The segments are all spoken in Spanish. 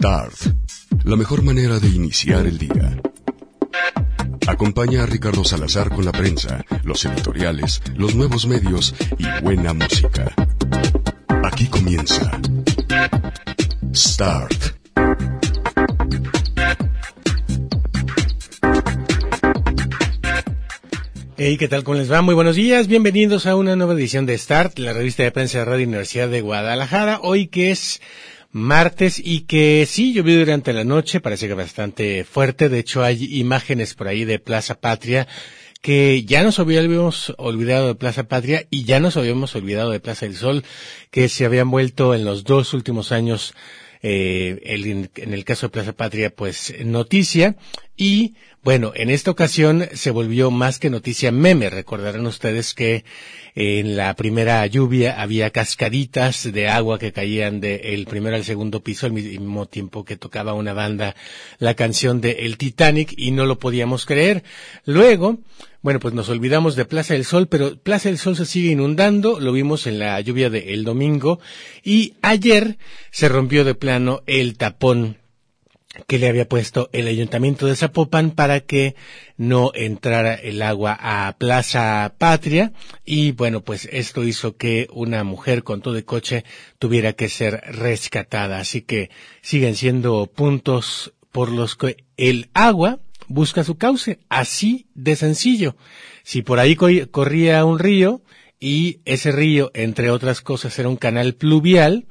Start. La mejor manera de iniciar el día. Acompaña a Ricardo Salazar con la prensa, los editoriales, los nuevos medios y buena música. Aquí comienza Start. Hey, ¿qué tal? ¿Cómo les va? Muy buenos días. Bienvenidos a una nueva edición de Start, la revista de prensa de Radio Universidad de Guadalajara. Hoy que es martes y que sí llovió durante la noche, parece que bastante fuerte. De hecho, hay imágenes por ahí de Plaza Patria que ya nos habíamos olvidado de Plaza Patria y ya nos habíamos olvidado de Plaza del Sol, que se habían vuelto en los dos últimos años eh, el, en el caso de Plaza Patria, pues noticia. Y bueno, en esta ocasión se volvió más que noticia meme. Recordarán ustedes que en la primera lluvia había cascaditas de agua que caían del primero al segundo piso al mismo tiempo que tocaba una banda la canción de El Titanic y no lo podíamos creer. Luego, bueno, pues nos olvidamos de Plaza del Sol, pero Plaza del Sol se sigue inundando, lo vimos en la lluvia del domingo, y ayer se rompió de plano el tapón que le había puesto el ayuntamiento de Zapopan para que no entrara el agua a Plaza Patria. Y bueno pues esto hizo que una mujer con todo el coche tuviera que ser rescatada. Así que siguen siendo puntos por los que el agua busca su cauce, así de sencillo. Si por ahí corría un río y ese río, entre otras cosas, era un canal pluvial,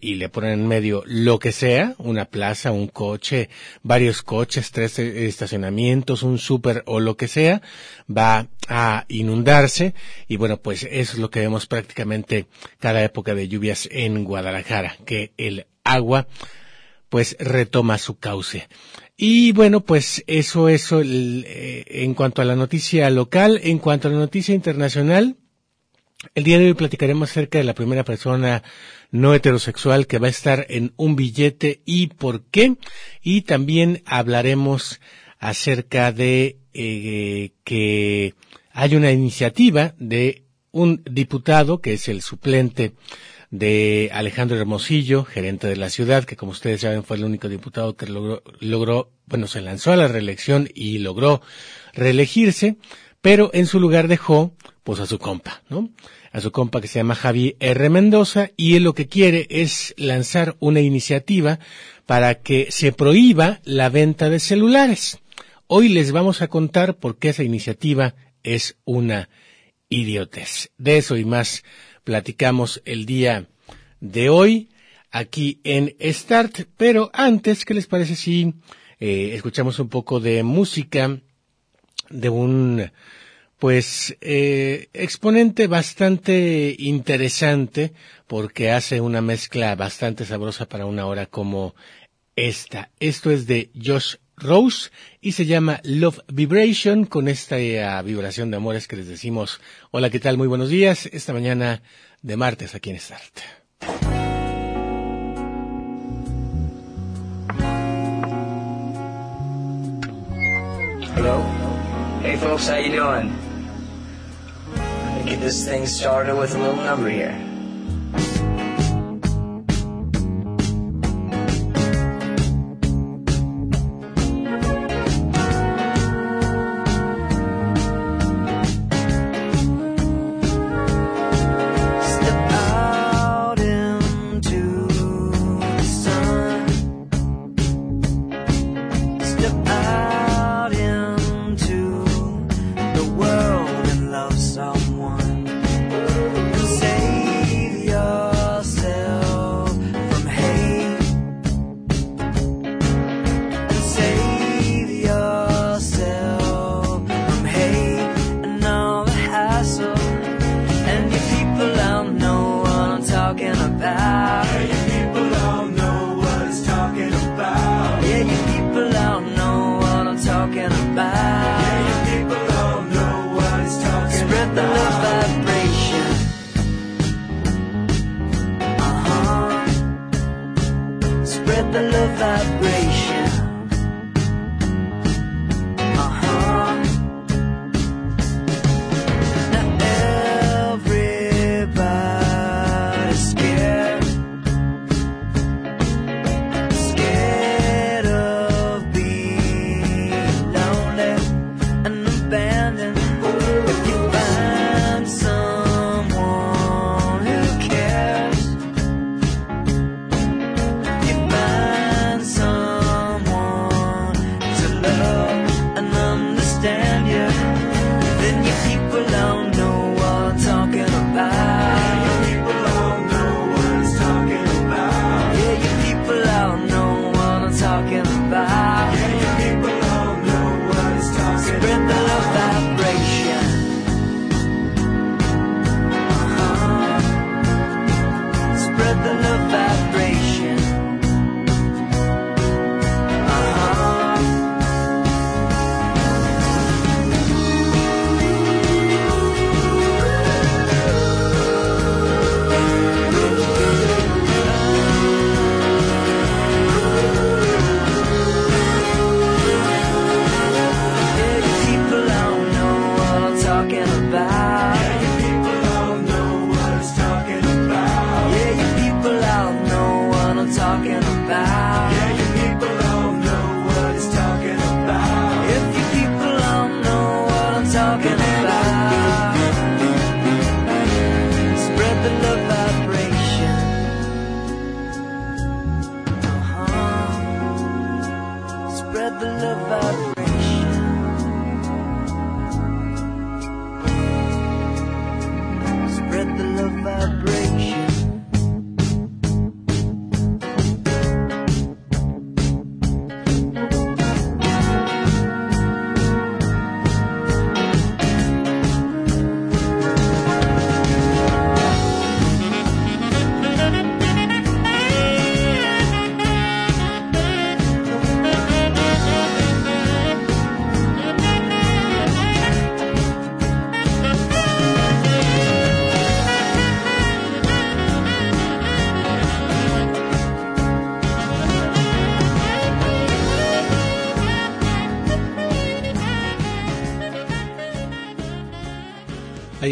y le ponen en medio lo que sea, una plaza, un coche, varios coches, tres estacionamientos, un súper o lo que sea, va a inundarse y bueno, pues eso es lo que vemos prácticamente cada época de lluvias en Guadalajara, que el agua pues retoma su cauce. Y bueno, pues eso, eso, eh, en cuanto a la noticia local, en cuanto a la noticia internacional, el día de hoy platicaremos acerca de la primera persona no heterosexual que va a estar en un billete y por qué. Y también hablaremos acerca de eh, que hay una iniciativa de un diputado que es el suplente de Alejandro Hermosillo, gerente de la ciudad, que como ustedes saben fue el único diputado que logró, logró, bueno, se lanzó a la reelección y logró reelegirse, pero en su lugar dejó, pues a su compa, ¿no? A su compa que se llama Javi R. Mendoza, y él lo que quiere es lanzar una iniciativa para que se prohíba la venta de celulares. Hoy les vamos a contar por qué esa iniciativa es una idiotez. De eso y más platicamos el día de hoy aquí en Start, pero antes, ¿qué les parece si eh, escuchamos un poco de música de un pues eh, exponente bastante interesante porque hace una mezcla bastante sabrosa para una hora como esta. Esto es de Josh Rose y se llama Love Vibration con esta uh, vibración de amores que les decimos hola qué tal muy buenos días esta mañana de martes aquí en Start. Hello? Hey folks, how you doing? Get this thing started with a little number here. the love vibration.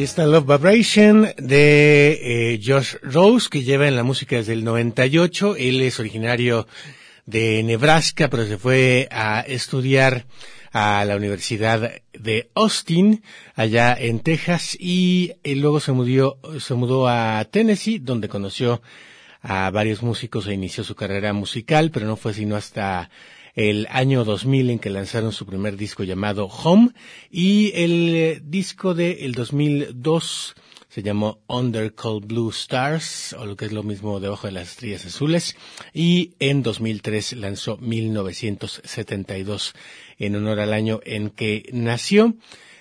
Ahí está Love Vibration de eh, Josh Rose, que lleva en la música desde el 98. Él es originario de Nebraska, pero se fue a estudiar a la Universidad de Austin, allá en Texas, y eh, luego se mudó, se mudó a Tennessee, donde conoció a varios músicos e inició su carrera musical, pero no fue sino hasta el año 2000 en que lanzaron su primer disco llamado Home y el eh, disco de el 2002 se llamó Under Cold Blue Stars o lo que es lo mismo debajo de las estrellas azules y en 2003 lanzó 1972 en honor al año en que nació.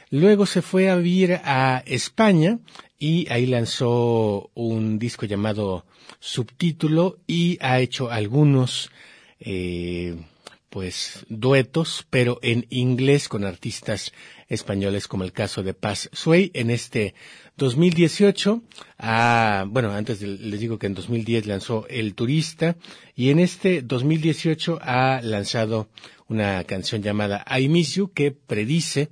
Luego se fue a vivir a España y ahí lanzó un disco llamado Subtítulo y ha hecho algunos eh, pues duetos, pero en inglés con artistas españoles como el caso de Paz Sway. En este 2018, ah, bueno, antes de- les digo que en 2010 lanzó El Turista y en este 2018 ha lanzado una canción llamada I Miss You que predice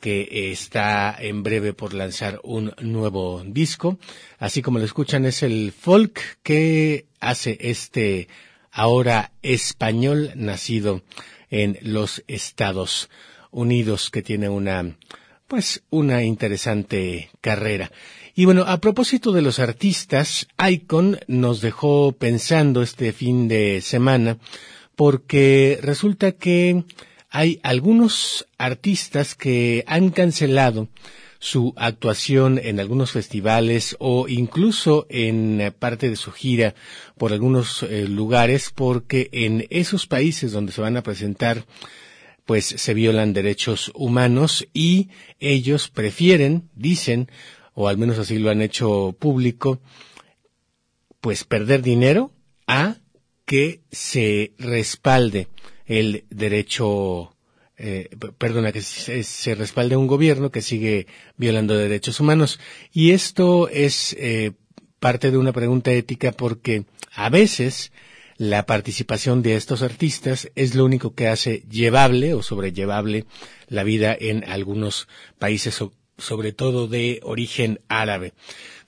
que está en breve por lanzar un nuevo disco. Así como lo escuchan, es el folk que hace este ahora español nacido en los Estados Unidos que tiene una pues una interesante carrera. Y bueno, a propósito de los artistas, Icon nos dejó pensando este fin de semana porque resulta que hay algunos artistas que han cancelado su actuación en algunos festivales o incluso en eh, parte de su gira por algunos eh, lugares porque en esos países donde se van a presentar pues se violan derechos humanos y ellos prefieren, dicen, o al menos así lo han hecho público, pues perder dinero a que se respalde el derecho, eh, perdona, que se, se respalde un gobierno que sigue violando derechos humanos. Y esto es eh, parte de una pregunta ética porque a veces la participación de estos artistas es lo único que hace llevable o sobrellevable la vida en algunos países, so- sobre todo de origen árabe.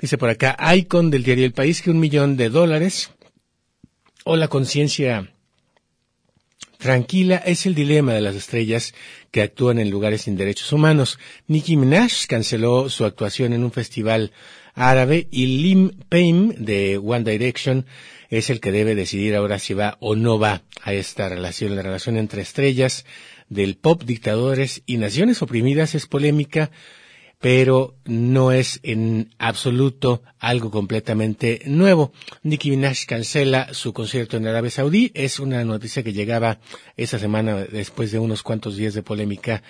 Dice por acá, Icon del diario El País que un millón de dólares o la conciencia tranquila es el dilema de las estrellas que actúan en lugares sin derechos humanos. Nicki Minaj canceló su actuación en un festival árabe y Lim Payne de One Direction es el que debe decidir ahora si va o no va a esta relación. La relación entre estrellas del pop, dictadores y naciones oprimidas es polémica pero no es en absoluto algo completamente nuevo. Nicki Minaj cancela su concierto en Arabia Saudí. Es una noticia que llegaba esa semana después de unos cuantos días de polémica.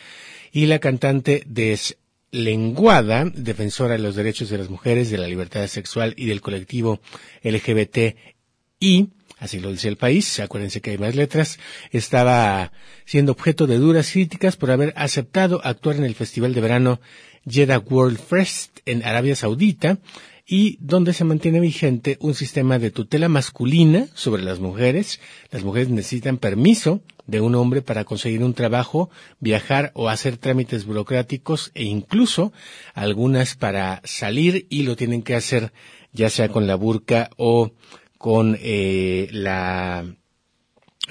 Y la cantante deslenguada, defensora de los derechos de las mujeres, de la libertad sexual y del colectivo LGBTI, así lo dice el país, acuérdense que hay más letras, estaba siendo objeto de duras críticas por haber aceptado actuar en el Festival de Verano Jeddah World Fest en Arabia Saudita y donde se mantiene vigente un sistema de tutela masculina sobre las mujeres. Las mujeres necesitan permiso de un hombre para conseguir un trabajo, viajar o hacer trámites burocráticos e incluso algunas para salir y lo tienen que hacer ya sea con la burka o con eh, la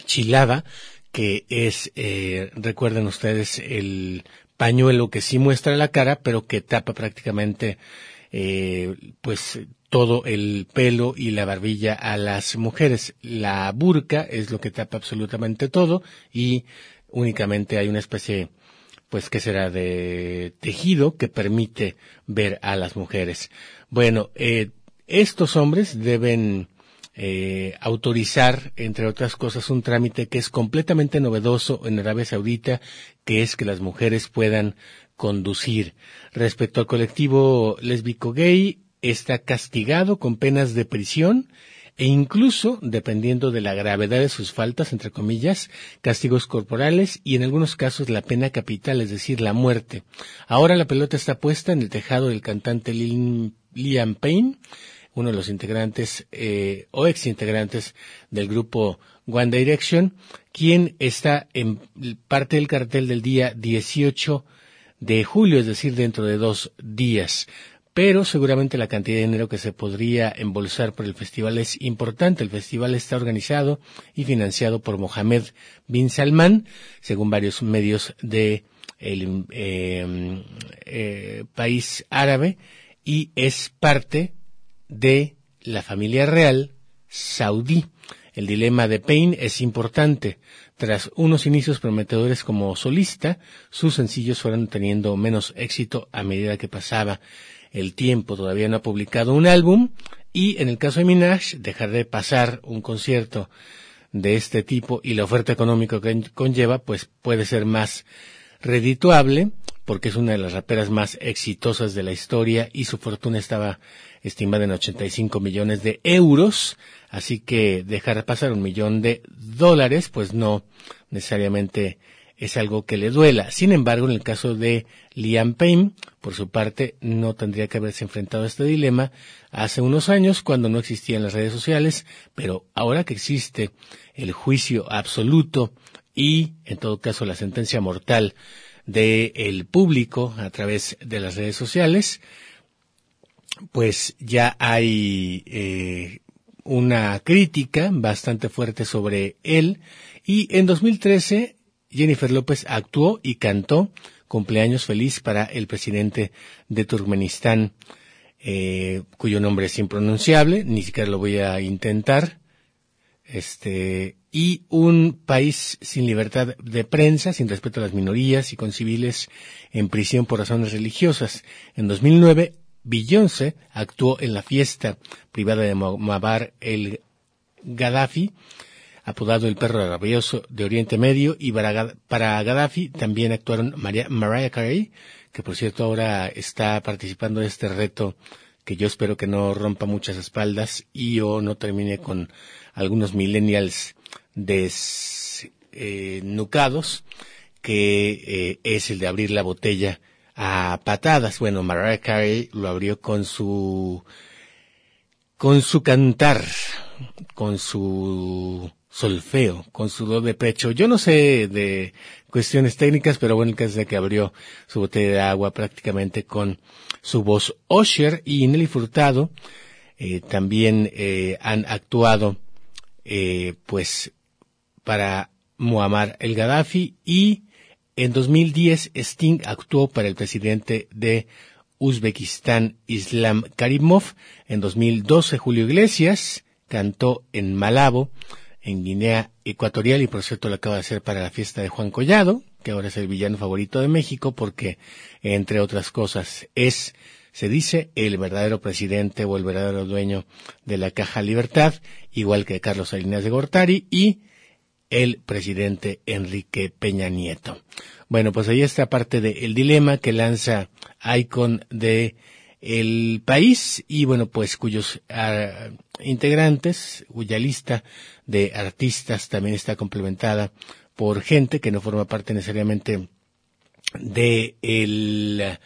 chilada que es, eh, recuerden ustedes, el pañuelo que sí muestra la cara, pero que tapa prácticamente eh, pues todo el pelo y la barbilla a las mujeres. La burka es lo que tapa absolutamente todo y únicamente hay una especie pues que será de tejido que permite ver a las mujeres. Bueno, eh, estos hombres deben eh, autorizar, entre otras cosas, un trámite que es completamente novedoso en Arabia Saudita, que es que las mujeres puedan conducir. Respecto al colectivo lésbico gay, está castigado con penas de prisión e incluso, dependiendo de la gravedad de sus faltas, entre comillas, castigos corporales y en algunos casos la pena capital, es decir, la muerte. Ahora la pelota está puesta en el tejado del cantante Liam Payne, uno de los integrantes eh, o ex integrantes del grupo One Direction, quien está en parte del cartel del día 18 de julio, es decir, dentro de dos días. Pero seguramente la cantidad de dinero que se podría embolsar por el festival es importante. El festival está organizado y financiado por Mohamed bin Salman, según varios medios de el eh, eh, país árabe, y es parte de la familia real saudí. El dilema de Payne es importante. Tras unos inicios prometedores como solista, sus sencillos fueron teniendo menos éxito a medida que pasaba el tiempo. Todavía no ha publicado un álbum y en el caso de Minaj, dejar de pasar un concierto de este tipo y la oferta económica que conlleva, pues puede ser más redituable porque es una de las raperas más exitosas de la historia y su fortuna estaba estimada en 85 millones de euros, así que dejar pasar un millón de dólares, pues no necesariamente es algo que le duela. Sin embargo, en el caso de Liam Payne, por su parte, no tendría que haberse enfrentado a este dilema hace unos años cuando no existían las redes sociales, pero ahora que existe el juicio absoluto y, en todo caso, la sentencia mortal del público a través de las redes sociales, pues ya hay eh, una crítica bastante fuerte sobre él y en 2013 Jennifer López actuó y cantó cumpleaños feliz para el presidente de Turkmenistán, eh, cuyo nombre es impronunciable, ni siquiera lo voy a intentar, este, y un país sin libertad de prensa, sin respeto a las minorías y con civiles en prisión por razones religiosas. En 2009, Beyoncé actuó en la fiesta privada de Muammar el Gaddafi, apodado el perro rabioso de Oriente Medio, y para, Gaddafi también actuaron Mariah Carey, que por cierto ahora está participando de este reto que yo espero que no rompa muchas espaldas y o no termine con algunos millennials desnucados, que eh, es el de abrir la botella a patadas. Bueno, Mariah Carey lo abrió con su con su cantar, con su solfeo, con su do de pecho. Yo no sé de cuestiones técnicas, pero bueno, el caso es que abrió su botella de agua prácticamente con su voz. Osher y Nelly Furtado eh, también eh, han actuado eh, pues para Muammar el Gaddafi y en 2010 Sting actuó para el presidente de Uzbekistán Islam Karimov. En 2012 Julio Iglesias cantó en Malabo, en Guinea Ecuatorial y por cierto lo acaba de hacer para la fiesta de Juan Collado, que ahora es el villano favorito de México porque, entre otras cosas, es, se dice, el verdadero presidente o el verdadero dueño de la Caja Libertad, igual que Carlos Salinas de Gortari y el presidente Enrique Peña Nieto. Bueno, pues ahí está parte del dilema que lanza Icon de el país y bueno, pues cuyos ah, integrantes, cuya lista de artistas también está complementada por gente que no forma parte necesariamente de el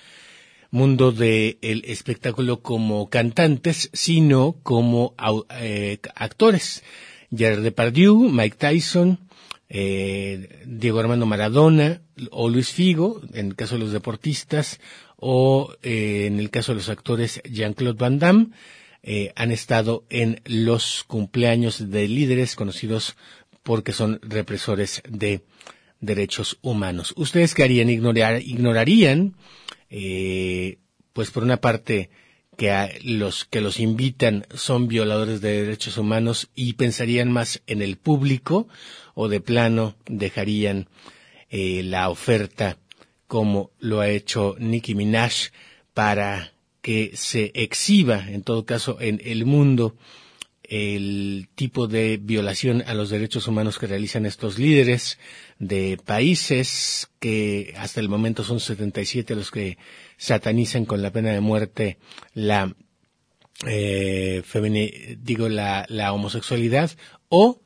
mundo del espectáculo como cantantes, sino como eh, actores. Gerard Depardieu, Mike Tyson, eh, Diego Armando Maradona o Luis Figo, en el caso de los deportistas, o eh, en el caso de los actores Jean-Claude Van Damme, eh, han estado en los cumpleaños de líderes conocidos porque son represores de derechos humanos. ¿Ustedes qué harían? Ignorar, ignorarían, eh, pues por una parte, que los que los invitan son violadores de derechos humanos y pensarían más en el público o de plano dejarían la oferta como lo ha hecho Nicki Minaj para que se exhiba, en todo caso, en el mundo el tipo de violación a los derechos humanos que realizan estos líderes de países que hasta el momento son 77 los que satanizan con la pena de muerte la eh, digo la, la homosexualidad o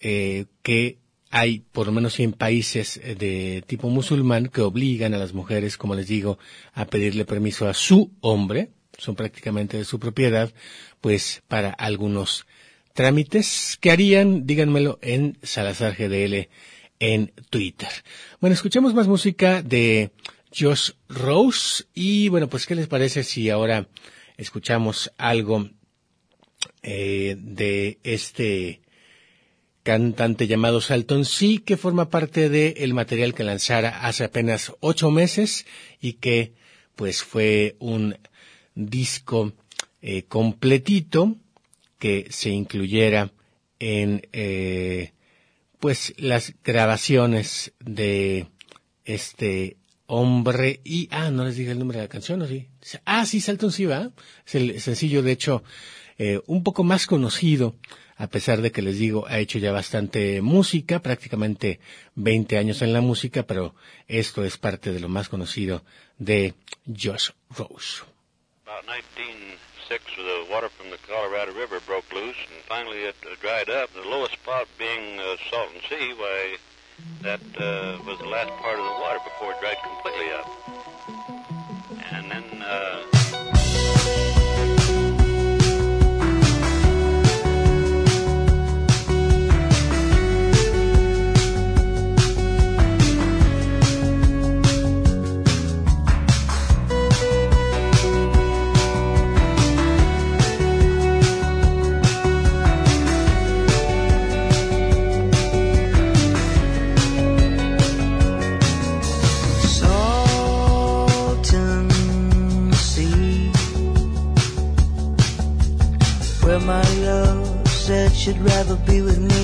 eh, que hay por lo menos 100 países eh, de tipo musulmán que obligan a las mujeres, como les digo, a pedirle permiso a su hombre, son prácticamente de su propiedad, pues para algunos trámites que harían, díganmelo en Salazar GDL en Twitter. Bueno, escuchemos más música de Josh Rose. Y bueno, pues ¿qué les parece si ahora escuchamos algo eh, de este cantante llamado Salton sí que forma parte del material que lanzara hace apenas ocho meses y que pues fue un disco eh, completito que se incluyera en eh, pues las grabaciones de este hombre y ah no les dije el nombre de la canción o sí ah sí Salton sí va es el sencillo de hecho eh, un poco más conocido a pesar de que les digo, ha hecho ya bastante música, prácticamente 20 años en la música, pero esto es parte de lo más conocido de Josh Rose. About 1906, the water from the Colorado River broke loose, and finally it dried up. The lowest spot being uh, Sea, why that uh, was the last part of the water before it dried completely up. And then uh, should rather be with me.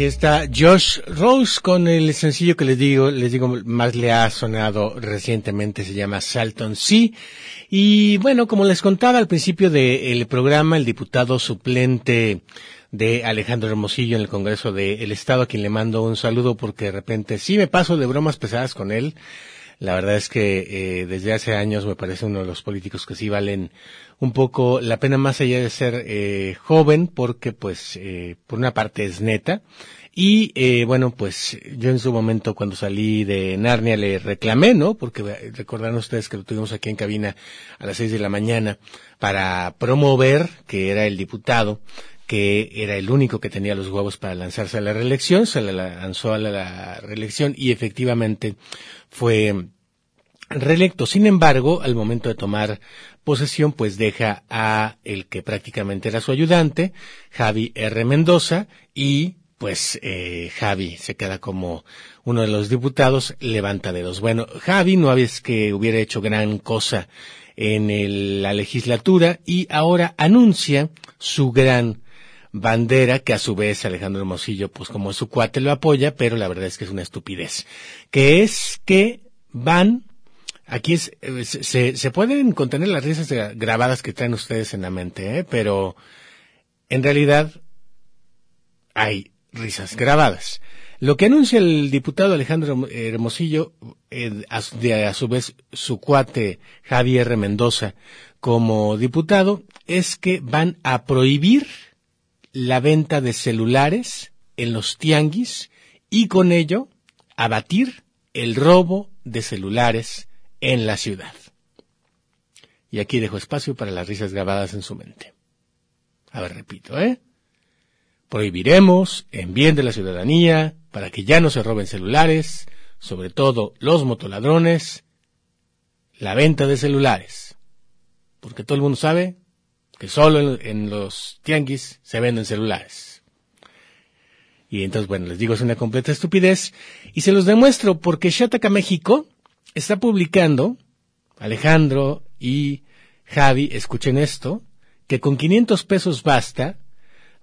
Ahí está Josh Rose con el sencillo que les digo, les digo, más le ha sonado recientemente, se llama Salton Sea. Y bueno, como les contaba al principio del programa, el diputado suplente de Alejandro Hermosillo en el Congreso del Estado, a quien le mando un saludo porque de repente sí me paso de bromas pesadas con él. La verdad es que eh, desde hace años me parece uno de los políticos que sí valen un poco la pena más allá de ser eh, joven, porque pues eh, por una parte es neta. Y eh, bueno, pues yo en su momento cuando salí de Narnia le reclamé, ¿no? Porque eh, recordarán ustedes que lo tuvimos aquí en cabina a las seis de la mañana para promover que era el diputado que era el único que tenía los huevos para lanzarse a la reelección, se le lanzó a la, la reelección y efectivamente fue reelecto. Sin embargo, al momento de tomar posesión, pues deja a el que prácticamente era su ayudante, Javi R. Mendoza, y pues eh, Javi se queda como uno de los diputados, levanta dedos. Bueno, Javi no es que hubiera hecho gran cosa en el- la legislatura y ahora anuncia su gran bandera, que a su vez Alejandro Hermosillo, pues como su cuate lo apoya, pero la verdad es que es una estupidez, que es que van, aquí es, eh, se- se, pueden contener las risas gra- grabadas que traen ustedes en la mente, ¿eh? pero en realidad hay risas grabadas. Lo que anuncia el diputado Alejandro Hermosillo, eh, a, de a su vez su cuate Javier Mendoza como diputado, es que van a prohibir la venta de celulares en los tianguis y con ello abatir el robo de celulares en la ciudad. Y aquí dejo espacio para las risas grabadas en su mente. A ver, repito, ¿eh? Prohibiremos, en bien de la ciudadanía, para que ya no se roben celulares, sobre todo los motoladrones, la venta de celulares. Porque todo el mundo sabe que solo en, los tianguis se venden celulares. Y entonces, bueno, les digo, es una completa estupidez. Y se los demuestro porque Shataka México está publicando, Alejandro y Javi, escuchen esto, que con 500 pesos basta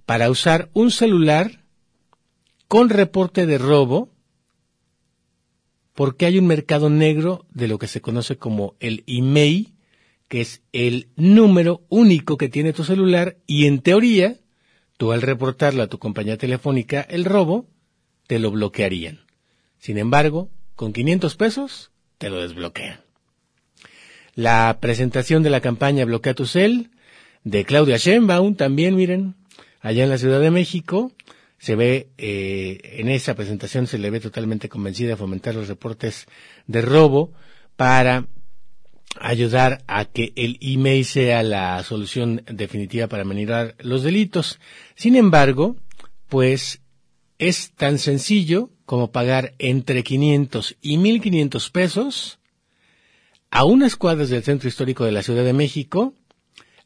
para usar un celular con reporte de robo porque hay un mercado negro de lo que se conoce como el email, que es el número único que tiene tu celular y en teoría, tú al reportarlo a tu compañía telefónica el robo, te lo bloquearían. Sin embargo, con 500 pesos, te lo desbloquean. La presentación de la campaña Bloquea tu cel de Claudia Sheinbaum también, miren, allá en la Ciudad de México, se ve, eh, en esa presentación se le ve totalmente convencida de fomentar los reportes de robo para ayudar a que el email sea la solución definitiva para minorar los delitos. Sin embargo, pues es tan sencillo como pagar entre 500 y 1500 pesos a unas cuadras del centro histórico de la Ciudad de México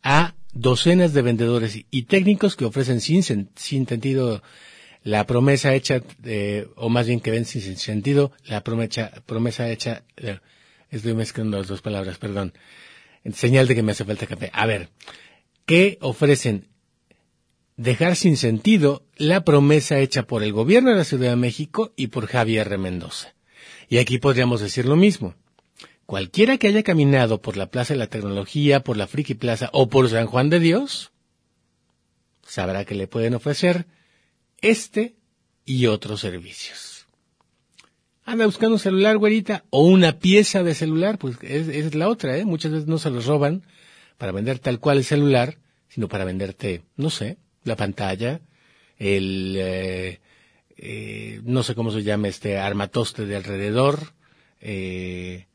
a docenas de vendedores y técnicos que ofrecen sin sentido la promesa hecha, eh, o más bien que ven sin sentido la promesa, promesa hecha, eh, estoy mezclando las dos palabras, perdón, señal de que me hace falta café. A ver, que ofrecen dejar sin sentido la promesa hecha por el gobierno de la Ciudad de México y por Javier R. Mendoza. Y aquí podríamos decir lo mismo. Cualquiera que haya caminado por la Plaza de la Tecnología, por la Friki Plaza o por San Juan de Dios, sabrá que le pueden ofrecer este y otros servicios. Anda buscando un celular, güerita, o una pieza de celular, pues es, es la otra, ¿eh? Muchas veces no se los roban para vender tal cual el celular, sino para venderte, no sé, la pantalla, el, eh, eh, no sé cómo se llama este armatoste de alrededor, eh,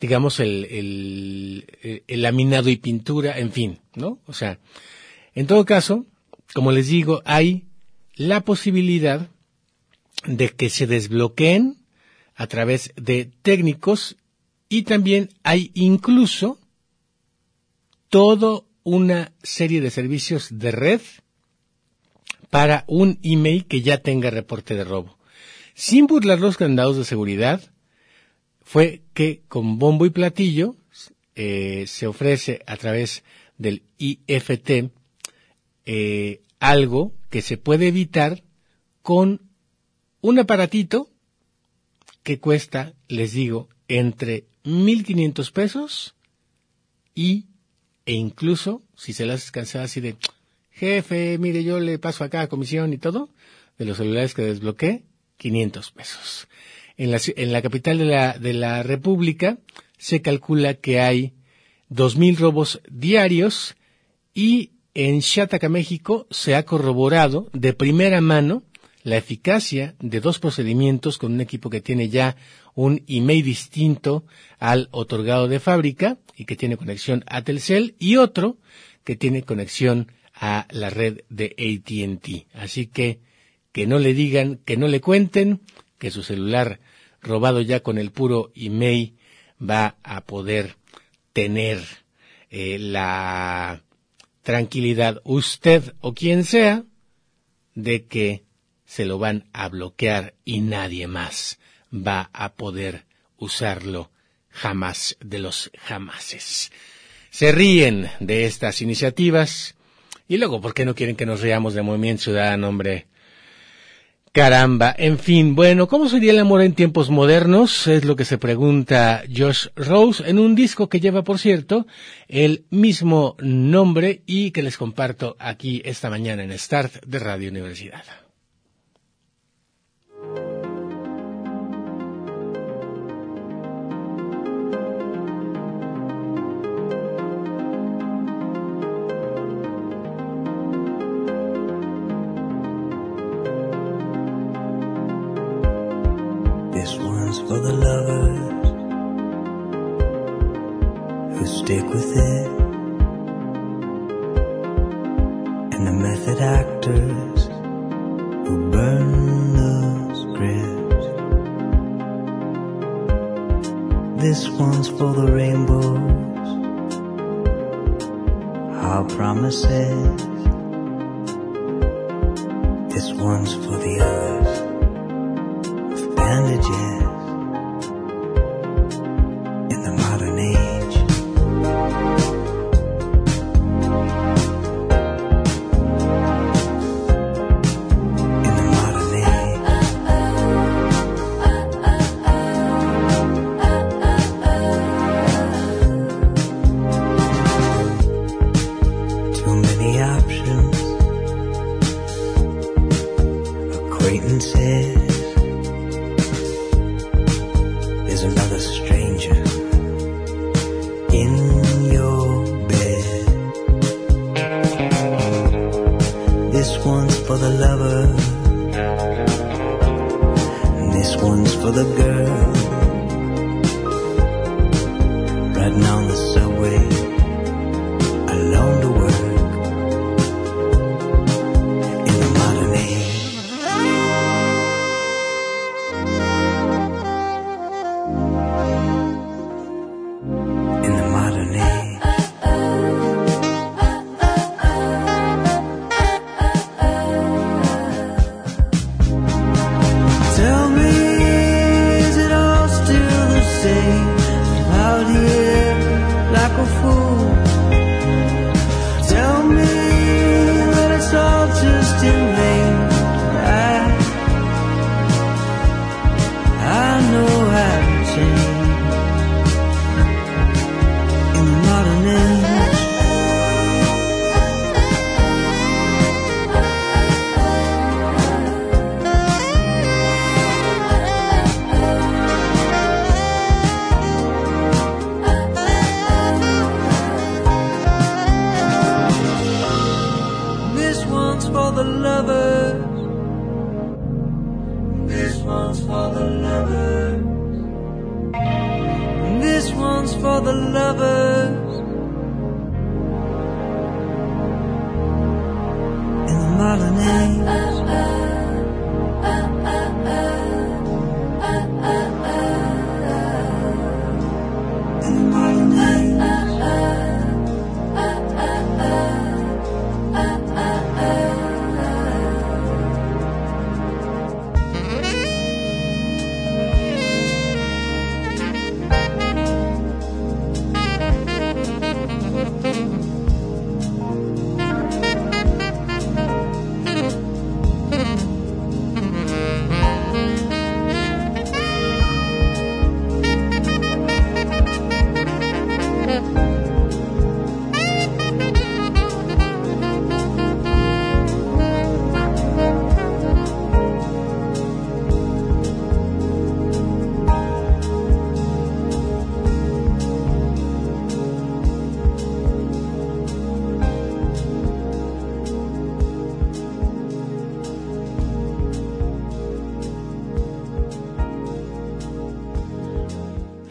digamos el, el, el- laminado y pintura, en fin, ¿no? O sea, en todo caso, como les digo, hay la posibilidad de que se desbloqueen a través de técnicos y también hay incluso toda una serie de servicios de red para un email que ya tenga reporte de robo. Sin burlar los candados de seguridad, fue que con bombo y platillo eh, se ofrece a través del IFT eh, algo que se puede evitar con un aparatito que cuesta, les digo, entre 1.500 pesos y e incluso si se las cansada así de jefe, mire yo le paso acá a comisión y todo de los celulares que desbloqueé 500 pesos. En la, en la capital de la, de la República se calcula que hay 2.000 robos diarios y en Chataca, México, se ha corroborado de primera mano la eficacia de dos procedimientos con un equipo que tiene ya un email distinto al otorgado de fábrica y que tiene conexión a Telcel y otro que tiene conexión a la red de AT&T. Así que que no le digan, que no le cuenten que su celular robado ya con el puro email va a poder tener eh, la tranquilidad usted o quien sea de que se lo van a bloquear y nadie más va a poder usarlo jamás de los jamases. Se ríen de estas iniciativas y luego, ¿por qué no quieren que nos riamos de Movimiento Ciudadano, hombre? Caramba, en fin, bueno, ¿cómo sería el amor en tiempos modernos? Es lo que se pregunta Josh Rose en un disco que lleva, por cierto, el mismo nombre y que les comparto aquí esta mañana en Start de Radio Universidad. lover.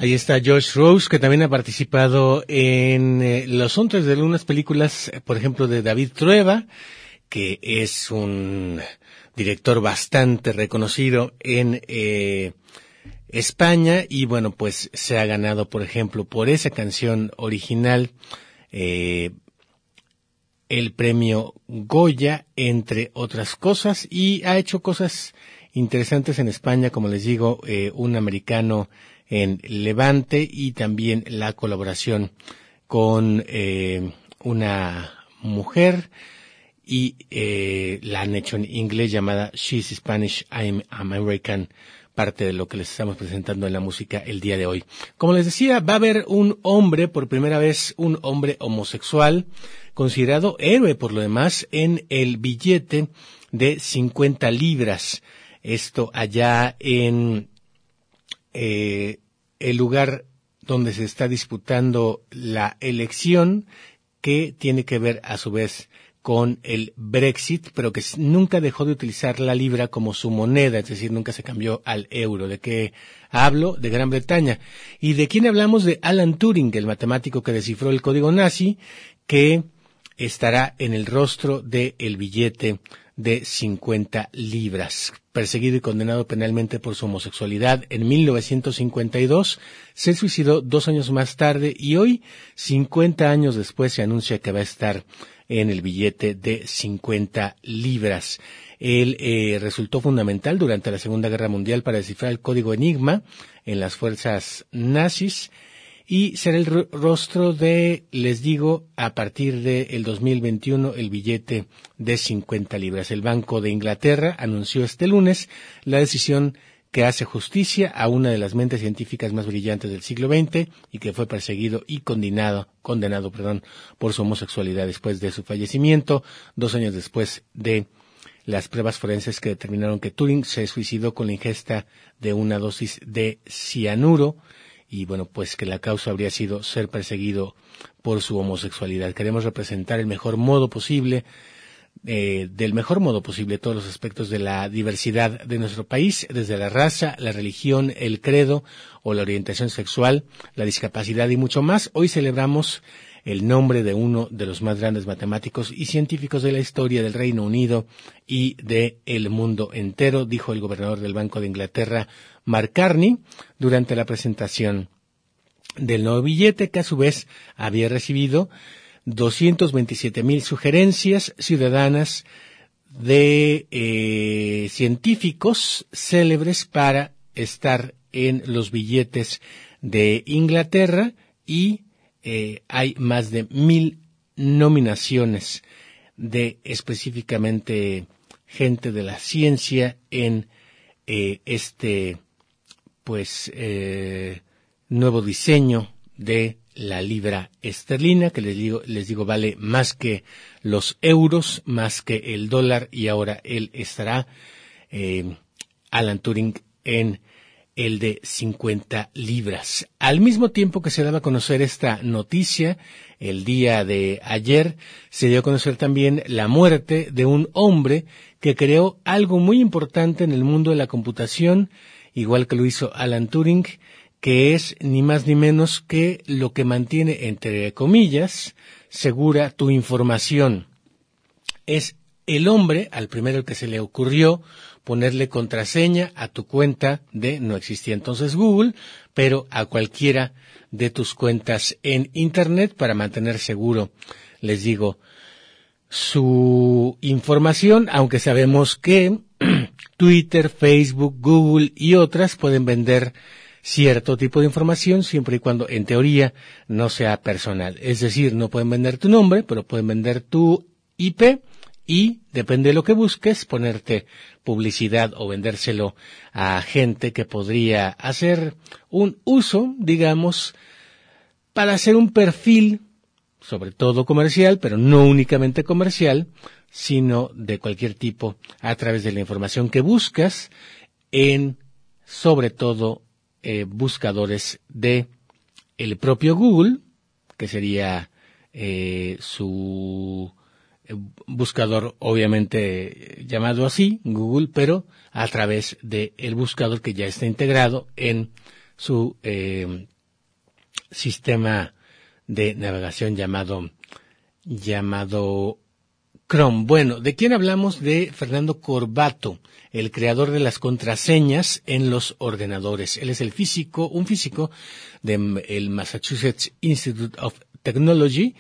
Ahí está Josh Rose, que también ha participado en eh, los soundtracks de algunas películas, eh, por ejemplo, de David Trueba, que es un director bastante reconocido en eh, España. Y bueno, pues se ha ganado, por ejemplo, por esa canción original el premio Goya, entre otras cosas, y ha hecho cosas interesantes en España, como les digo, un americano en Levante y también la colaboración con eh, una mujer y eh, la han hecho en inglés llamada She's Spanish, I'm American, parte de lo que les estamos presentando en la música el día de hoy. Como les decía, va a haber un hombre, por primera vez, un hombre homosexual, considerado héroe por lo demás, en el billete de 50 libras. Esto allá en eh, el lugar donde se está disputando la elección que tiene que ver a su vez con el Brexit, pero que nunca dejó de utilizar la libra como su moneda, es decir, nunca se cambió al euro. ¿De qué hablo? De Gran Bretaña. ¿Y de quién hablamos? De Alan Turing, el matemático que descifró el código nazi, que estará en el rostro del billete de 50 libras. Perseguido y condenado penalmente por su homosexualidad en 1952, se suicidó dos años más tarde y hoy, 50 años después, se anuncia que va a estar en el billete de 50 libras. Él eh, resultó fundamental durante la Segunda Guerra Mundial para descifrar el código Enigma en las fuerzas nazis y será el ro- rostro de, les digo, a partir del 2021 el billete de 50 libras. El Banco de Inglaterra anunció este lunes la decisión que hace justicia a una de las mentes científicas más brillantes del siglo XX y que fue perseguido y condenado, condenado, perdón, por su homosexualidad después de su fallecimiento, dos años después de las pruebas forenses que determinaron que Turing se suicidó con la ingesta de una dosis de cianuro y bueno, pues que la causa habría sido ser perseguido por su homosexualidad. Queremos representar el mejor modo posible, eh, del mejor modo posible todos los aspectos de la diversidad de nuestro país, desde la raza, la religión, el credo o la orientación sexual, la discapacidad y mucho más. Hoy celebramos el nombre de uno de los más grandes matemáticos y científicos de la historia del Reino Unido y de el mundo entero, dijo el gobernador del Banco de Inglaterra, Mark Carney, durante la presentación del nuevo billete, que a su vez había recibido 227 mil sugerencias ciudadanas de eh, científicos célebres para estar en los billetes de Inglaterra y eh, hay más de mil nominaciones de específicamente gente de la ciencia en eh, este pues eh, nuevo diseño de la libra esterlina que les digo les digo vale más que los euros más que el dólar y ahora él estará eh, Alan Turing en el de 50 libras. Al mismo tiempo que se daba a conocer esta noticia, el día de ayer se dio a conocer también la muerte de un hombre que creó algo muy importante en el mundo de la computación, igual que lo hizo Alan Turing, que es ni más ni menos que lo que mantiene, entre comillas, segura tu información. Es el hombre, al primero que se le ocurrió ponerle contraseña a tu cuenta de, no existía entonces Google, pero a cualquiera de tus cuentas en Internet para mantener seguro, les digo, su información, aunque sabemos que Twitter, Facebook, Google y otras pueden vender cierto tipo de información siempre y cuando en teoría no sea personal. Es decir, no pueden vender tu nombre, pero pueden vender tu IP y, depende de lo que busques, ponerte publicidad o vendérselo a gente que podría hacer un uso, digamos, para hacer un perfil, sobre todo comercial, pero no únicamente comercial, sino de cualquier tipo a través de la información que buscas en, sobre todo, eh, buscadores de el propio Google, que sería eh, su eh, buscador obviamente llamado así, Google, pero a través del el buscador que ya está integrado en su eh, sistema de navegación llamado llamado Chrome. Bueno, ¿de quién hablamos? De Fernando Corbato, el creador de las contraseñas en los ordenadores. Él es el físico, un físico del Massachusetts Institute of Technology,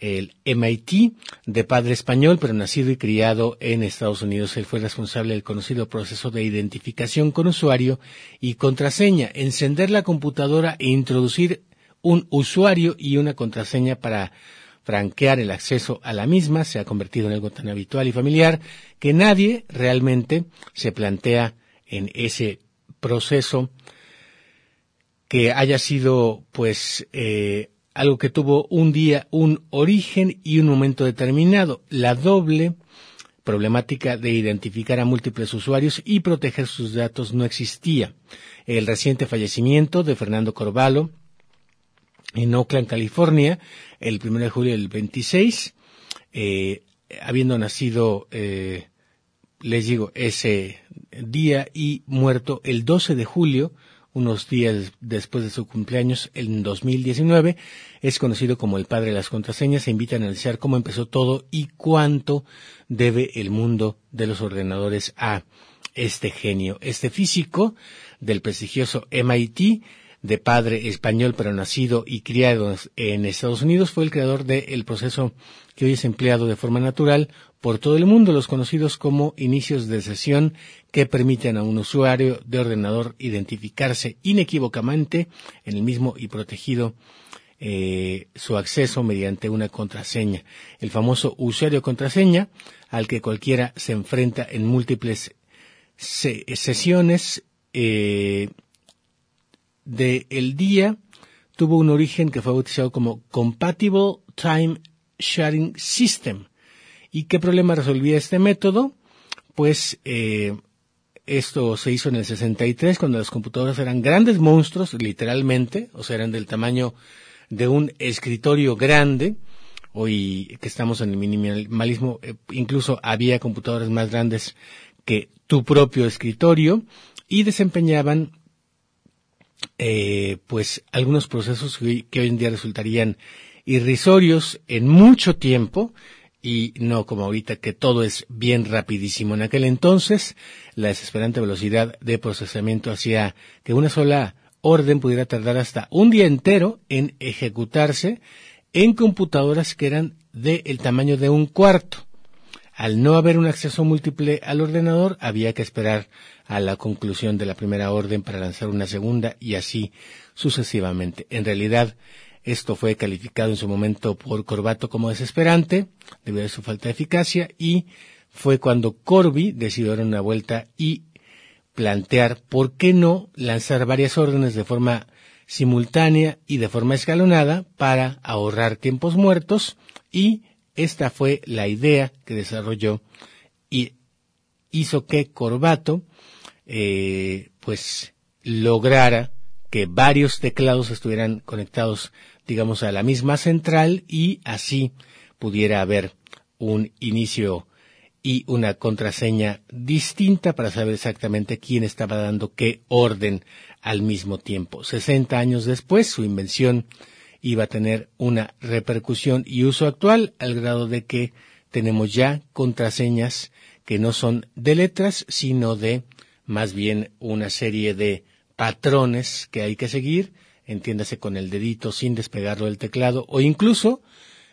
el MIT, de padre español, pero nacido y criado en Estados Unidos. Él fue responsable del conocido proceso de identificación con usuario y contraseña, encender la computadora e introducir un usuario y una contraseña para franquear el acceso a la misma se ha convertido en algo tan habitual y familiar que nadie realmente se plantea en ese proceso que haya sido pues eh, algo que tuvo un día un origen y un momento determinado. La doble problemática de identificar a múltiples usuarios y proteger sus datos no existía. El reciente fallecimiento de Fernando Corvalo en Oakland, California, el 1 de julio del 26, eh, habiendo nacido, eh, les digo, ese día y muerto el 12 de julio, unos días después de su cumpleaños, en 2019, es conocido como el padre de las contraseñas, se invita a analizar cómo empezó todo y cuánto debe el mundo de los ordenadores a este genio. Este físico del prestigioso MIT de padre español pero nacido y criado en Estados Unidos, fue el creador del proceso que hoy es empleado de forma natural por todo el mundo, los conocidos como inicios de sesión que permiten a un usuario de ordenador identificarse inequívocamente en el mismo y protegido eh, su acceso mediante una contraseña. El famoso usuario contraseña al que cualquiera se enfrenta en múltiples se sesiones eh, del día tuvo un origen que fue bautizado como Compatible Time Sharing System. ¿Y qué problema resolvía este método? Pues eh, esto se hizo en el 63 cuando las computadoras eran grandes monstruos, literalmente, o sea, eran del tamaño de un escritorio grande. Hoy que estamos en el minimalismo, eh, incluso había computadoras más grandes que tu propio escritorio y desempeñaban eh, pues algunos procesos que, hoy en día resultarían irrisorios en mucho tiempo y no como ahorita que todo es bien rapidísimo. En aquel entonces, la desesperante velocidad de procesamiento hacía que una sola orden pudiera tardar hasta un día entero en ejecutarse en computadoras que eran del tamaño de un cuarto. Al no haber un acceso múltiple al ordenador, había que esperar a la conclusión de la primera orden para lanzar una segunda y así sucesivamente. En realidad, esto fue calificado en su momento por Corbato como desesperante, debido a su falta de eficacia, y fue cuando Corby decidió dar una vuelta y plantear por qué no lanzar varias órdenes de forma simultánea y de forma escalonada para ahorrar tiempos muertos y esta fue la idea que desarrolló y hizo que Corbato eh, pues lograra que varios teclados estuvieran conectados digamos a la misma central y así pudiera haber un inicio y una contraseña distinta para saber exactamente quién estaba dando qué orden al mismo tiempo. 60 años después, su invención iba a tener una repercusión y uso actual al grado de que tenemos ya contraseñas que no son de letras, sino de más bien una serie de patrones que hay que seguir, entiéndase con el dedito sin despegarlo del teclado, o incluso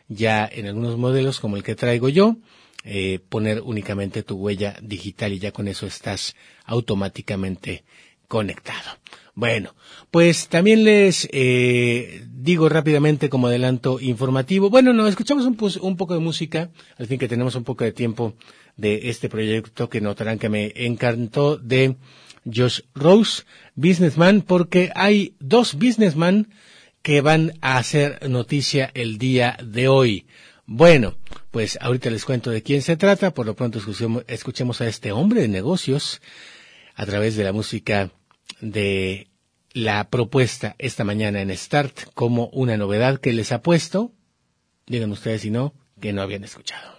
ya en algunos modelos como el que traigo yo, eh, poner únicamente tu huella digital y ya con eso estás automáticamente conectado. Bueno, pues también les eh, digo rápidamente como adelanto informativo. Bueno, no, escuchamos un, un poco de música, al fin que tenemos un poco de tiempo de este proyecto que notarán que me encantó de Josh Rose, Businessman, porque hay dos businessman que van a hacer noticia el día de hoy. Bueno, pues ahorita les cuento de quién se trata, por lo pronto escuchemos, escuchemos a este hombre de negocios a través de la música de la propuesta esta mañana en Start como una novedad que les ha puesto, digan ustedes si no, que no habían escuchado.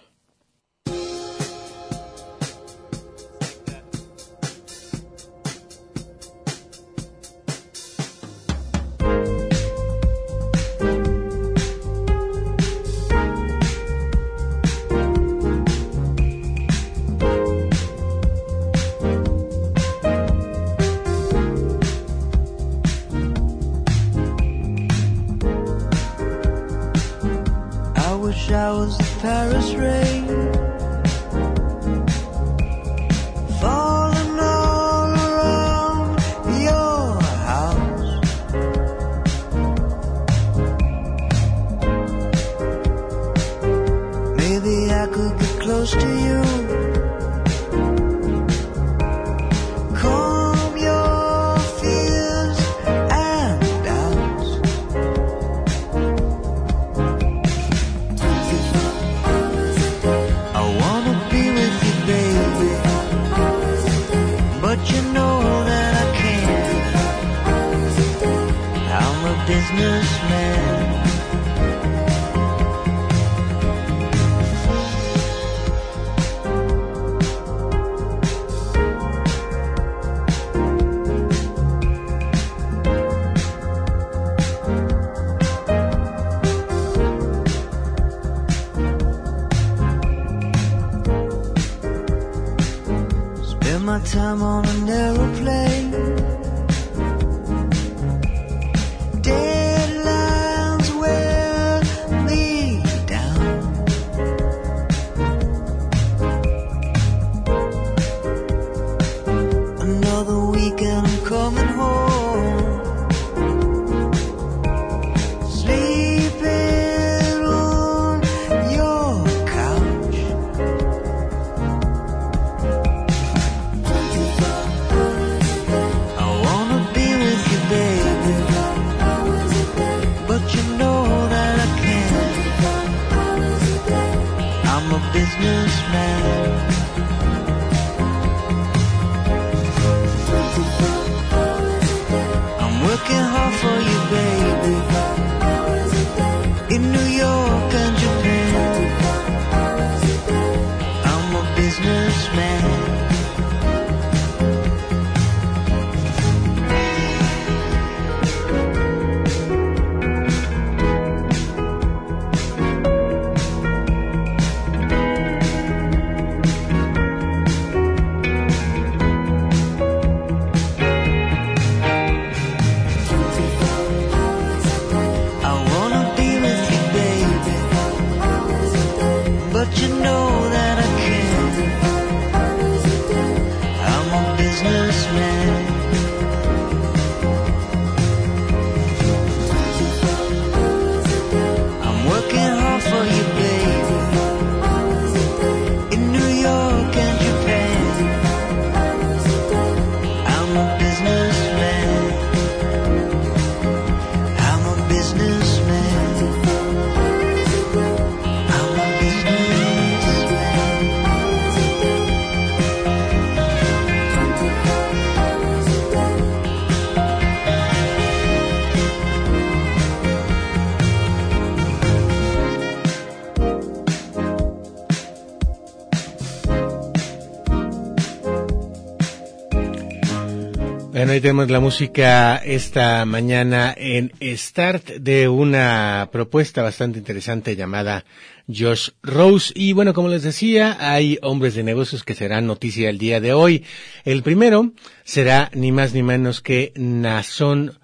Tenemos la música esta mañana en Start de una propuesta bastante interesante llamada Josh Rose. Y bueno, como les decía, hay hombres de negocios que serán noticia el día de hoy. El primero será ni más ni menos que Nazón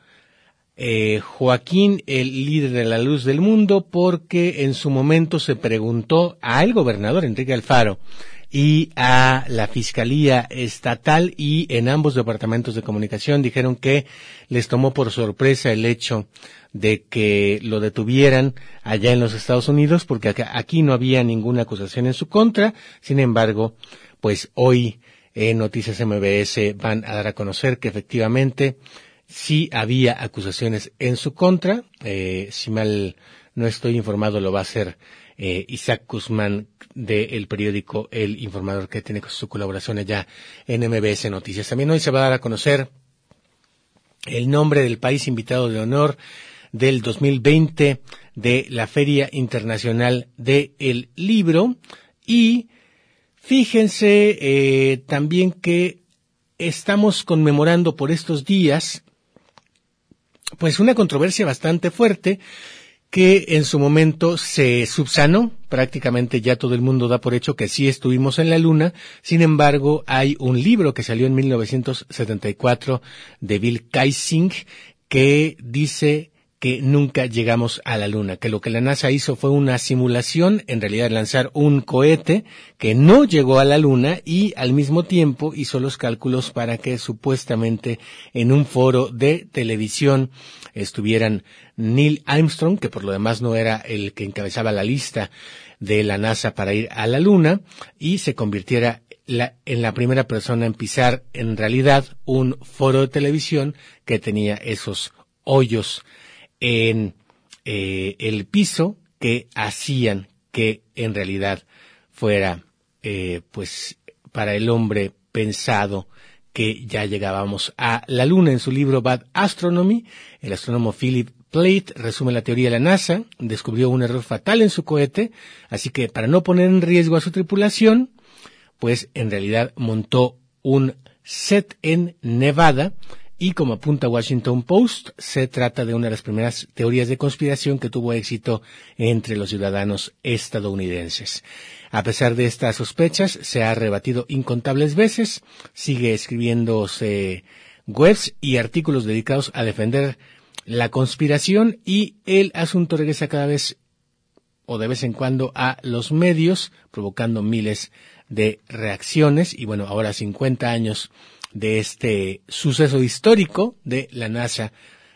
eh, Joaquín, el líder de la luz del mundo, porque en su momento se preguntó al gobernador Enrique Alfaro y a la Fiscalía Estatal y en ambos departamentos de comunicación dijeron que les tomó por sorpresa el hecho de que lo detuvieran allá en los Estados Unidos porque aquí no había ninguna acusación en su contra. Sin embargo, pues hoy en Noticias MBS van a dar a conocer que efectivamente sí había acusaciones en su contra. Eh, si mal no estoy informado, lo va a hacer eh, Isaac Guzmán del periódico El Informador, que tiene su colaboración allá en MBS Noticias. También hoy se va a dar a conocer el nombre del país invitado de honor del 2020 de la Feria Internacional del Libro y fíjense eh, también que estamos conmemorando por estos días pues una controversia bastante fuerte que en su momento se subsanó, prácticamente ya todo el mundo da por hecho que sí estuvimos en la Luna, sin embargo hay un libro que salió en 1974 de Bill Kaysing que dice que nunca llegamos a la Luna, que lo que la NASA hizo fue una simulación, en realidad lanzar un cohete que no llegó a la Luna y al mismo tiempo hizo los cálculos para que supuestamente en un foro de televisión estuvieran Neil Armstrong, que por lo demás no era el que encabezaba la lista de la NASA para ir a la Luna, y se convirtiera en la primera persona en pisar en realidad un foro de televisión que tenía esos hoyos en eh, el piso que hacían que en realidad fuera eh, pues para el hombre pensado que ya llegábamos a la luna en su libro Bad Astronomy. El astrónomo Philip Plate resume la teoría de la NASA descubrió un error fatal en su cohete así que para no poner en riesgo a su tripulación pues en realidad montó un set en Nevada y como apunta Washington Post, se trata de una de las primeras teorías de conspiración que tuvo éxito entre los ciudadanos estadounidenses. A pesar de estas sospechas, se ha rebatido incontables veces, sigue escribiéndose webs y artículos dedicados a defender la conspiración y el asunto regresa cada vez o de vez en cuando a los medios, provocando miles de reacciones y bueno, ahora 50 años de este suceso histórico de la NASA,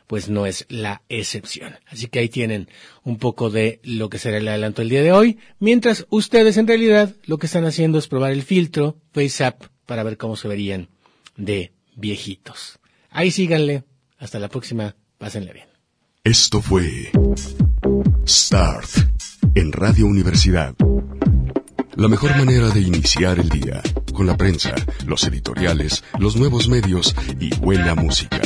pues no es la excepción. Así que ahí tienen un poco de lo que será el adelanto del día de hoy, mientras ustedes en realidad lo que están haciendo es probar el filtro FaceApp para ver cómo se verían de viejitos. Ahí síganle. Hasta la próxima. Pásenle bien. Esto fue Start en Radio Universidad. La mejor manera de iniciar el día, con la prensa, los editoriales, los nuevos medios y buena música.